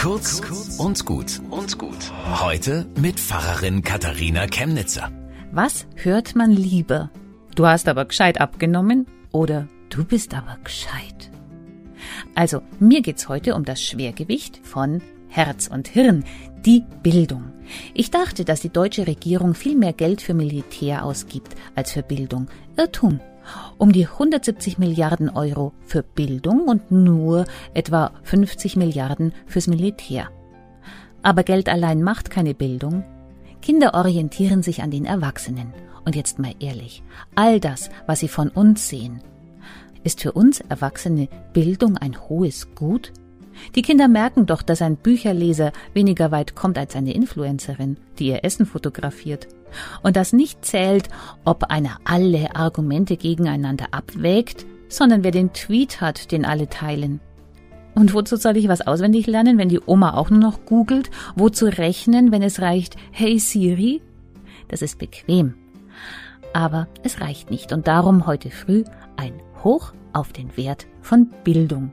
Kurz und gut und gut. Heute mit Pfarrerin Katharina Chemnitzer. Was hört man lieber? Du hast aber gescheit abgenommen oder du bist aber gescheit. Also, mir geht's heute um das Schwergewicht von Herz und Hirn, die Bildung. Ich dachte, dass die deutsche Regierung viel mehr Geld für Militär ausgibt als für Bildung. Irrtum. Um die 170 Milliarden Euro für Bildung und nur etwa 50 Milliarden fürs Militär. Aber Geld allein macht keine Bildung. Kinder orientieren sich an den Erwachsenen. Und jetzt mal ehrlich, all das, was sie von uns sehen, ist für uns Erwachsene Bildung ein hohes Gut? Die Kinder merken doch, dass ein Bücherleser weniger weit kommt als eine Influencerin, die ihr Essen fotografiert. Und dass nicht zählt, ob einer alle Argumente gegeneinander abwägt, sondern wer den Tweet hat, den alle teilen. Und wozu soll ich was auswendig lernen, wenn die Oma auch nur noch googelt? Wozu rechnen, wenn es reicht, hey Siri? Das ist bequem. Aber es reicht nicht und darum heute früh ein Hoch auf den Wert von Bildung.